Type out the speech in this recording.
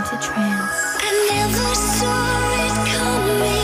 into trance. I never saw it coming.